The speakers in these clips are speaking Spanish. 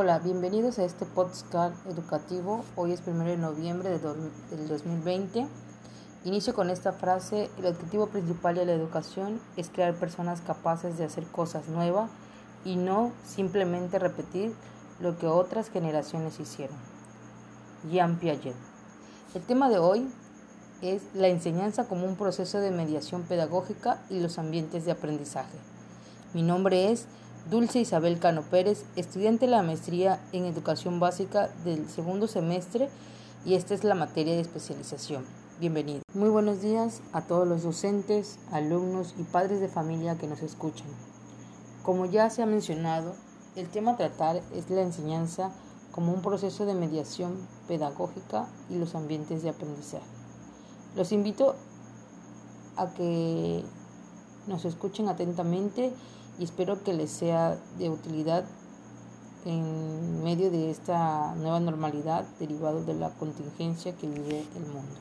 Hola, bienvenidos a este podcast educativo. Hoy es 1 de noviembre de del 2020. Inicio con esta frase, el objetivo principal de la educación es crear personas capaces de hacer cosas nuevas y no simplemente repetir lo que otras generaciones hicieron. Jean Piaget. El tema de hoy es la enseñanza como un proceso de mediación pedagógica y los ambientes de aprendizaje. Mi nombre es Dulce Isabel Cano Pérez, estudiante de la maestría en educación básica del segundo semestre y esta es la materia de especialización. Bienvenido. Muy buenos días a todos los docentes, alumnos y padres de familia que nos escuchan. Como ya se ha mencionado, el tema a tratar es la enseñanza como un proceso de mediación pedagógica y los ambientes de aprendizaje. Los invito a que nos escuchen atentamente y espero que les sea de utilidad en medio de esta nueva normalidad derivado de la contingencia que vive el mundo.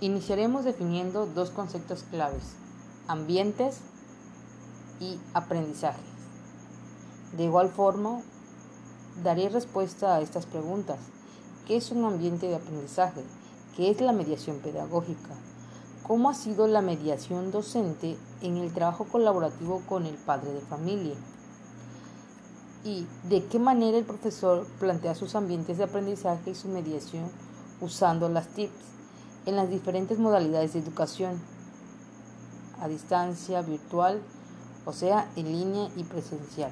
Iniciaremos definiendo dos conceptos claves, ambientes y aprendizaje. De igual forma, daré respuesta a estas preguntas. ¿Qué es un ambiente de aprendizaje? ¿Qué es la mediación pedagógica? ¿Cómo ha sido la mediación docente en el trabajo colaborativo con el padre de familia? ¿Y de qué manera el profesor plantea sus ambientes de aprendizaje y su mediación usando las TIPS en las diferentes modalidades de educación? A distancia, virtual, o sea, en línea y presencial.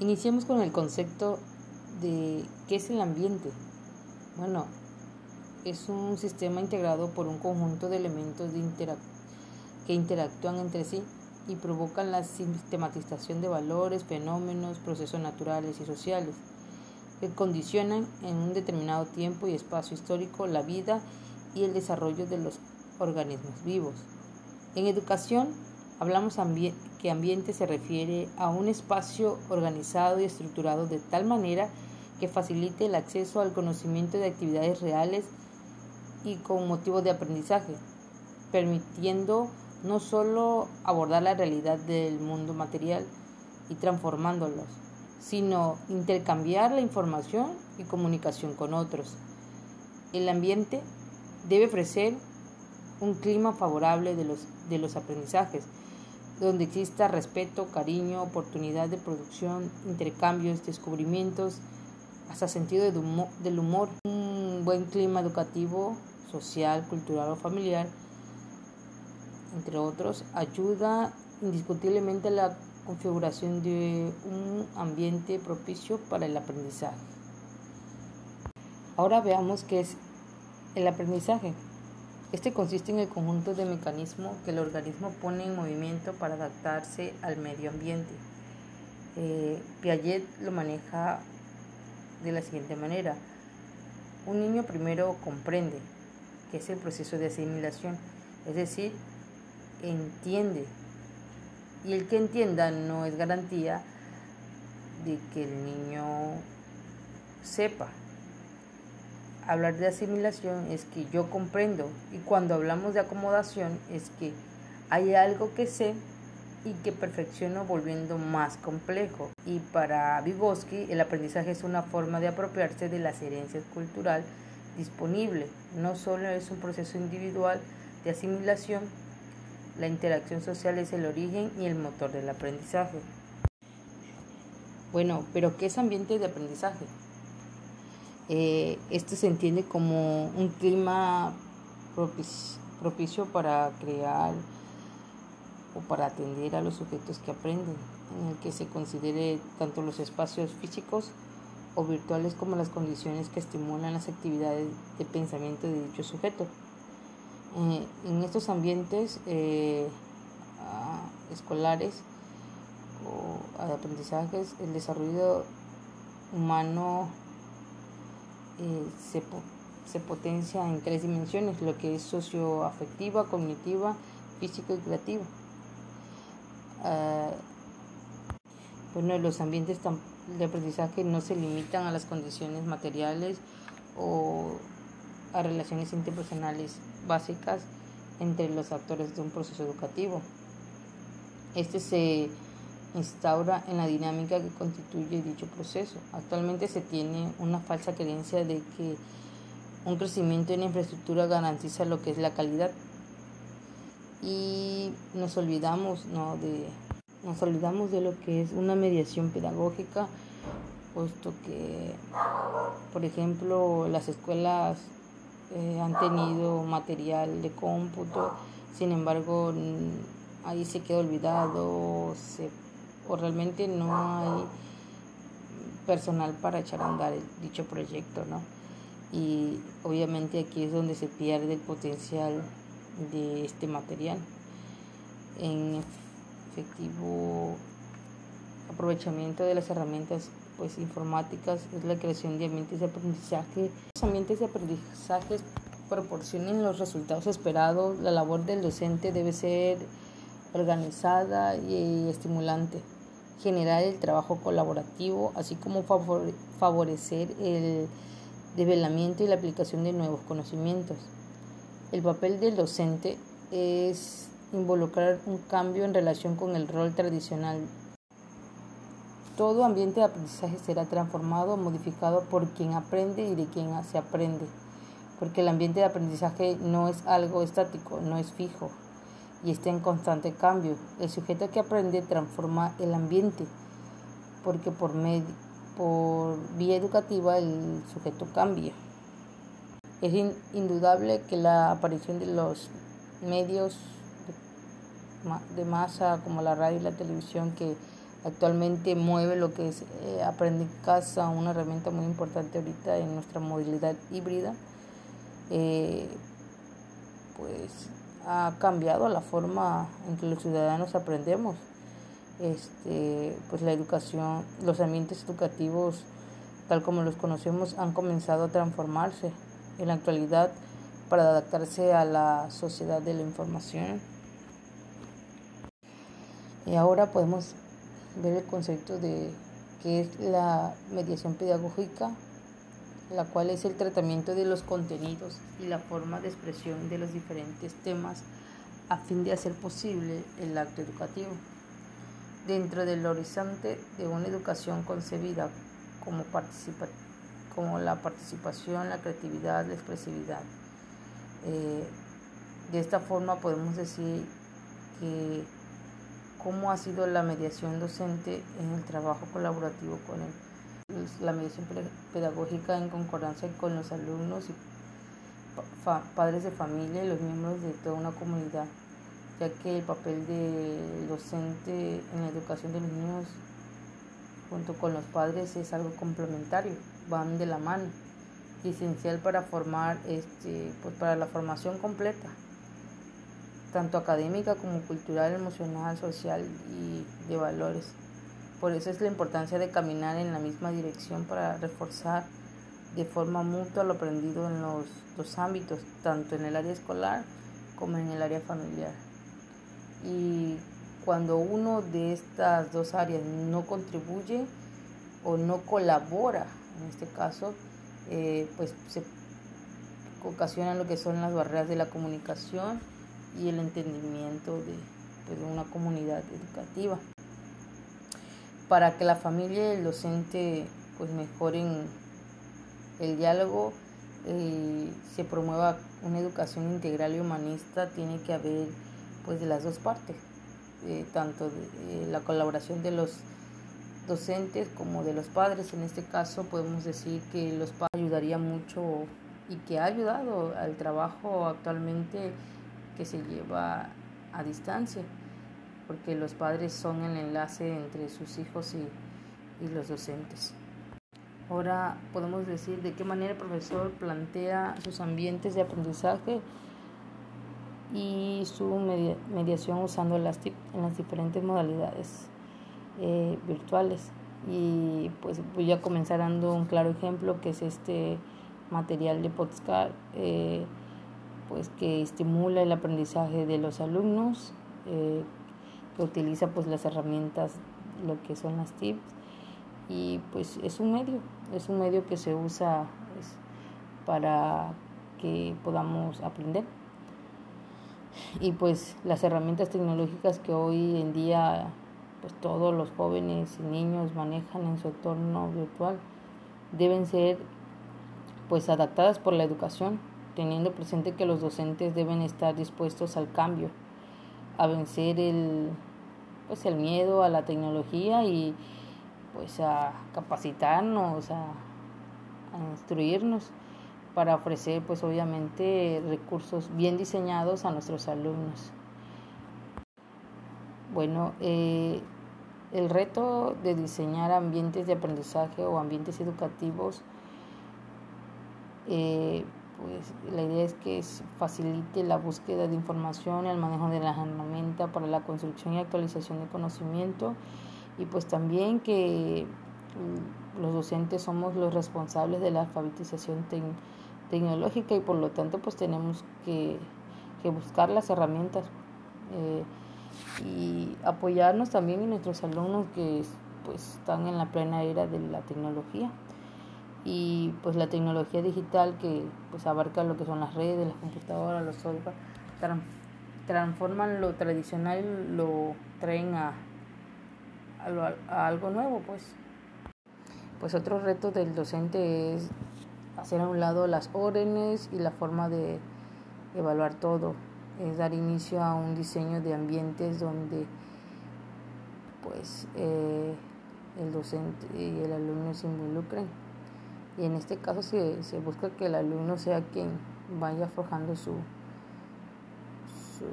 Iniciemos con el concepto de qué es el ambiente. Bueno, es un sistema integrado por un conjunto de elementos que interactúan entre sí y provocan la sistematización de valores, fenómenos, procesos naturales y sociales que condicionan en un determinado tiempo y espacio histórico la vida y el desarrollo de los organismos vivos. En educación hablamos que ambiente se refiere a un espacio organizado y estructurado de tal manera que facilite el acceso al conocimiento de actividades reales y con motivos de aprendizaje, permitiendo no solo abordar la realidad del mundo material y transformándolos, sino intercambiar la información y comunicación con otros. El ambiente debe ofrecer un clima favorable de los, de los aprendizajes, donde exista respeto, cariño, oportunidad de producción, intercambios, descubrimientos, hasta sentido del humor, un buen clima educativo social, cultural o familiar, entre otros, ayuda indiscutiblemente a la configuración de un ambiente propicio para el aprendizaje. Ahora veamos qué es el aprendizaje. Este consiste en el conjunto de mecanismos que el organismo pone en movimiento para adaptarse al medio ambiente. Eh, Piaget lo maneja de la siguiente manera. Un niño primero comprende, que es el proceso de asimilación, es decir, entiende. Y el que entienda no es garantía de que el niño sepa. Hablar de asimilación es que yo comprendo y cuando hablamos de acomodación es que hay algo que sé y que perfecciono volviendo más complejo. Y para Vygotsky el aprendizaje es una forma de apropiarse de las herencias culturales disponible. No solo es un proceso individual de asimilación, la interacción social es el origen y el motor del aprendizaje. Bueno, pero ¿qué es ambiente de aprendizaje? Eh, este se entiende como un clima propicio para crear o para atender a los sujetos que aprenden, en el que se considere tanto los espacios físicos o virtuales como las condiciones que estimulan las actividades de pensamiento de dicho sujeto. Eh, en estos ambientes eh, escolares o de aprendizajes, el desarrollo humano eh, se, se, potencia en tres dimensiones, lo que es socioafectiva, cognitiva, físico y creativa. Bueno, los ambientes de aprendizaje no se limitan a las condiciones materiales o a relaciones interpersonales básicas entre los actores de un proceso educativo. Este se instaura en la dinámica que constituye dicho proceso. Actualmente se tiene una falsa creencia de que un crecimiento en infraestructura garantiza lo que es la calidad y nos olvidamos ¿no? de nos olvidamos de lo que es una mediación pedagógica puesto que por ejemplo las escuelas eh, han tenido material de cómputo sin embargo ahí se queda olvidado se, o realmente no hay personal para echar a andar dicho proyecto no y obviamente aquí es donde se pierde el potencial de este material. En efectivo aprovechamiento de las herramientas pues informáticas es la creación de ambientes de aprendizaje. Los ambientes de aprendizaje proporcionen los resultados esperados. La labor del docente debe ser organizada y estimulante. Generar el trabajo colaborativo, así como favorecer el develamiento y la aplicación de nuevos conocimientos. El papel del docente es involucrar un cambio en relación con el rol tradicional. Todo ambiente de aprendizaje será transformado modificado por quien aprende y de quien se aprende, porque el ambiente de aprendizaje no es algo estático, no es fijo y está en constante cambio. El sujeto que aprende transforma el ambiente, porque por medio por vía educativa el sujeto cambia. Es indudable que la aparición de los medios de masa como la radio y la televisión que actualmente mueve lo que es eh, aprender en casa, una herramienta muy importante ahorita en nuestra movilidad híbrida, eh, pues ha cambiado la forma en que los ciudadanos aprendemos este, pues la educación, los ambientes educativos tal como los conocemos han comenzado a transformarse en la actualidad para adaptarse a la sociedad de la información. Y ahora podemos ver el concepto de qué es la mediación pedagógica, la cual es el tratamiento de los contenidos y la forma de expresión de los diferentes temas a fin de hacer posible el acto educativo dentro del horizonte de una educación concebida como, como la participación, la creatividad, la expresividad. Eh, de esta forma podemos decir que cómo ha sido la mediación docente en el trabajo colaborativo con el, la mediación pedagógica en concordancia con los alumnos y padres de familia y los miembros de toda una comunidad ya que el papel del docente en la educación de los niños junto con los padres es algo complementario, van de la mano, esencial para formar este, pues para la formación completa, tanto académica como cultural, emocional, social y de valores. Por eso es la importancia de caminar en la misma dirección para reforzar de forma mutua lo aprendido en los dos ámbitos, tanto en el área escolar como en el área familiar y cuando uno de estas dos áreas no contribuye o no colabora, en este caso, eh, pues se ocasionan lo que son las barreras de la comunicación y el entendimiento de, pues, una comunidad educativa. Para que la familia y el docente pues mejoren el diálogo, eh, se promueva una educación integral y humanista, tiene que haber pues de las dos partes, eh, tanto de, eh, la colaboración de los docentes como de los padres. En este caso podemos decir que los padres ayudaría mucho y que ha ayudado al trabajo actualmente que se lleva a distancia, porque los padres son el enlace entre sus hijos y, y los docentes. Ahora podemos decir de qué manera el profesor plantea sus ambientes de aprendizaje y su mediación usando las en las diferentes modalidades eh, virtuales. Y pues voy a comenzar dando un claro ejemplo que es este material de podcast eh, pues que estimula el aprendizaje de los alumnos, eh, que utiliza pues las herramientas, lo que son las TIPs. Y pues es un medio, es un medio que se usa pues, para que podamos aprender. Y pues las herramientas tecnológicas que hoy en día pues todos los jóvenes y niños manejan en su entorno virtual deben ser pues adaptadas por la educación, teniendo presente que los docentes deben estar dispuestos al cambio, a vencer el pues el miedo a la tecnología y pues a capacitarnos, a, instruirnos para ofrecer pues obviamente recursos bien diseñados a nuestros alumnos. Bueno, eh, el reto de diseñar ambientes de aprendizaje o ambientes educativos, eh, pues la idea es que facilite la búsqueda de información el manejo de la herramienta para la construcción y actualización de conocimiento y pues también que mm, los docentes somos los responsables de la alfabetización tecnológica y por lo tanto pues tenemos que, buscar las herramientas. Eh, y apoyarnos también en nuestros alumnos que pues están en la plena era de la tecnología y pues la tecnología digital que pues abarca lo que son las redes, las computadoras, los software, transforman lo tradicional, lo traen a, a, algo nuevo pues. Pues otro reto del docente es hacer a un lado las órdenes y la forma de evaluar todo es dar inicio a un diseño de ambientes donde pues eh, el docente y el alumno se involucren y en este caso se, se busca que el alumno sea quien vaya forjando su, su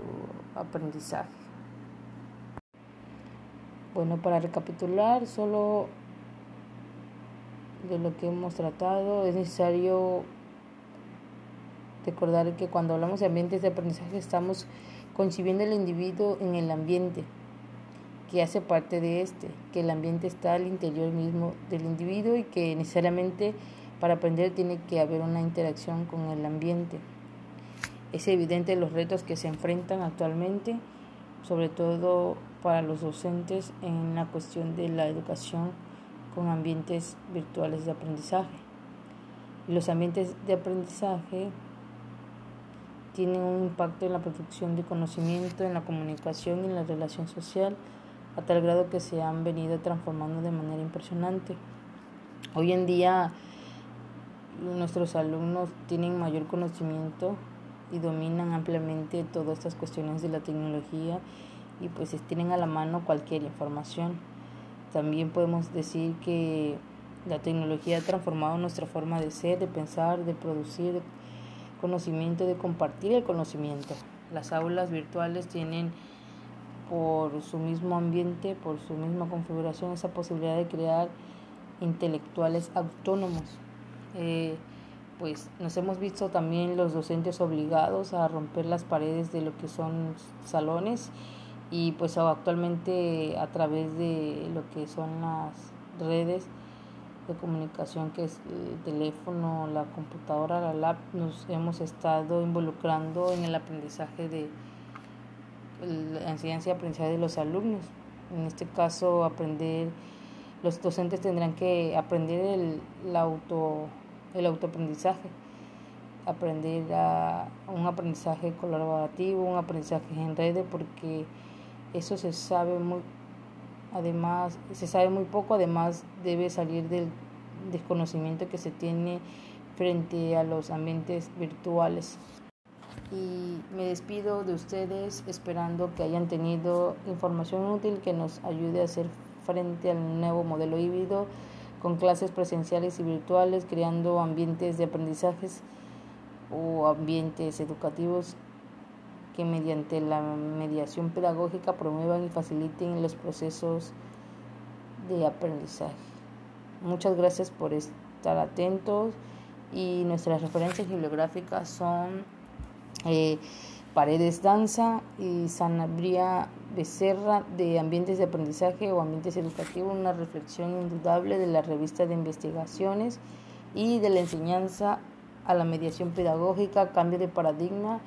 aprendizaje. Bueno, para recapitular, solo de lo que hemos tratado, es necesario Recordar que cuando hablamos de ambientes de aprendizaje estamos concibiendo el individuo en el ambiente que hace parte de este, que el ambiente está al interior mismo del individuo y que necesariamente para aprender tiene que haber una interacción con el ambiente. Es evidente los retos que se enfrentan actualmente, sobre todo para los docentes en la cuestión de la educación con ambientes virtuales de aprendizaje. Los ambientes de aprendizaje tienen un impacto en la producción de conocimiento, en la comunicación y en la relación social, a tal grado que se han venido transformando de manera impresionante. Hoy en día nuestros alumnos tienen mayor conocimiento y dominan ampliamente todas estas cuestiones de la tecnología y pues tienen a la mano cualquier información. También podemos decir que la tecnología ha transformado nuestra forma de ser, de pensar, de producir, conocimiento, de compartir el conocimiento. Las aulas virtuales tienen por su mismo ambiente, por su misma configuración, esa posibilidad de crear intelectuales autónomos. Eh, pues nos hemos visto también los docentes obligados a romper las paredes de lo que son salones y pues actualmente a través de lo que son las redes de comunicación que es el teléfono, la computadora, la lab, nos hemos estado involucrando en el aprendizaje de la enseñanza y aprendizaje de los alumnos. En este caso, aprender, los docentes tendrán que aprender el, auto, el autoaprendizaje, aprender a un aprendizaje colaborativo, un aprendizaje en redes, porque eso se sabe muy Además, se sabe muy poco, además debe salir del desconocimiento que se tiene frente a los ambientes virtuales. Y me despido de ustedes esperando que hayan tenido información útil que nos ayude a hacer frente al nuevo modelo híbrido con clases presenciales y virtuales, creando ambientes de aprendizajes o ambientes educativos que mediante la mediación pedagógica promuevan y faciliten los procesos de aprendizaje. Muchas gracias por estar atentos y nuestras referencias bibliográficas son eh, Paredes Danza y Sanabria Becerra de Ambientes de Aprendizaje o Ambientes Educativos, una reflexión indudable de la revista de investigaciones y de la enseñanza a la mediación pedagógica, cambio de paradigma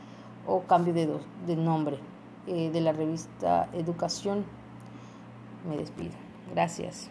o cambio de, de nombre eh, de la revista Educación. Me despido. Gracias.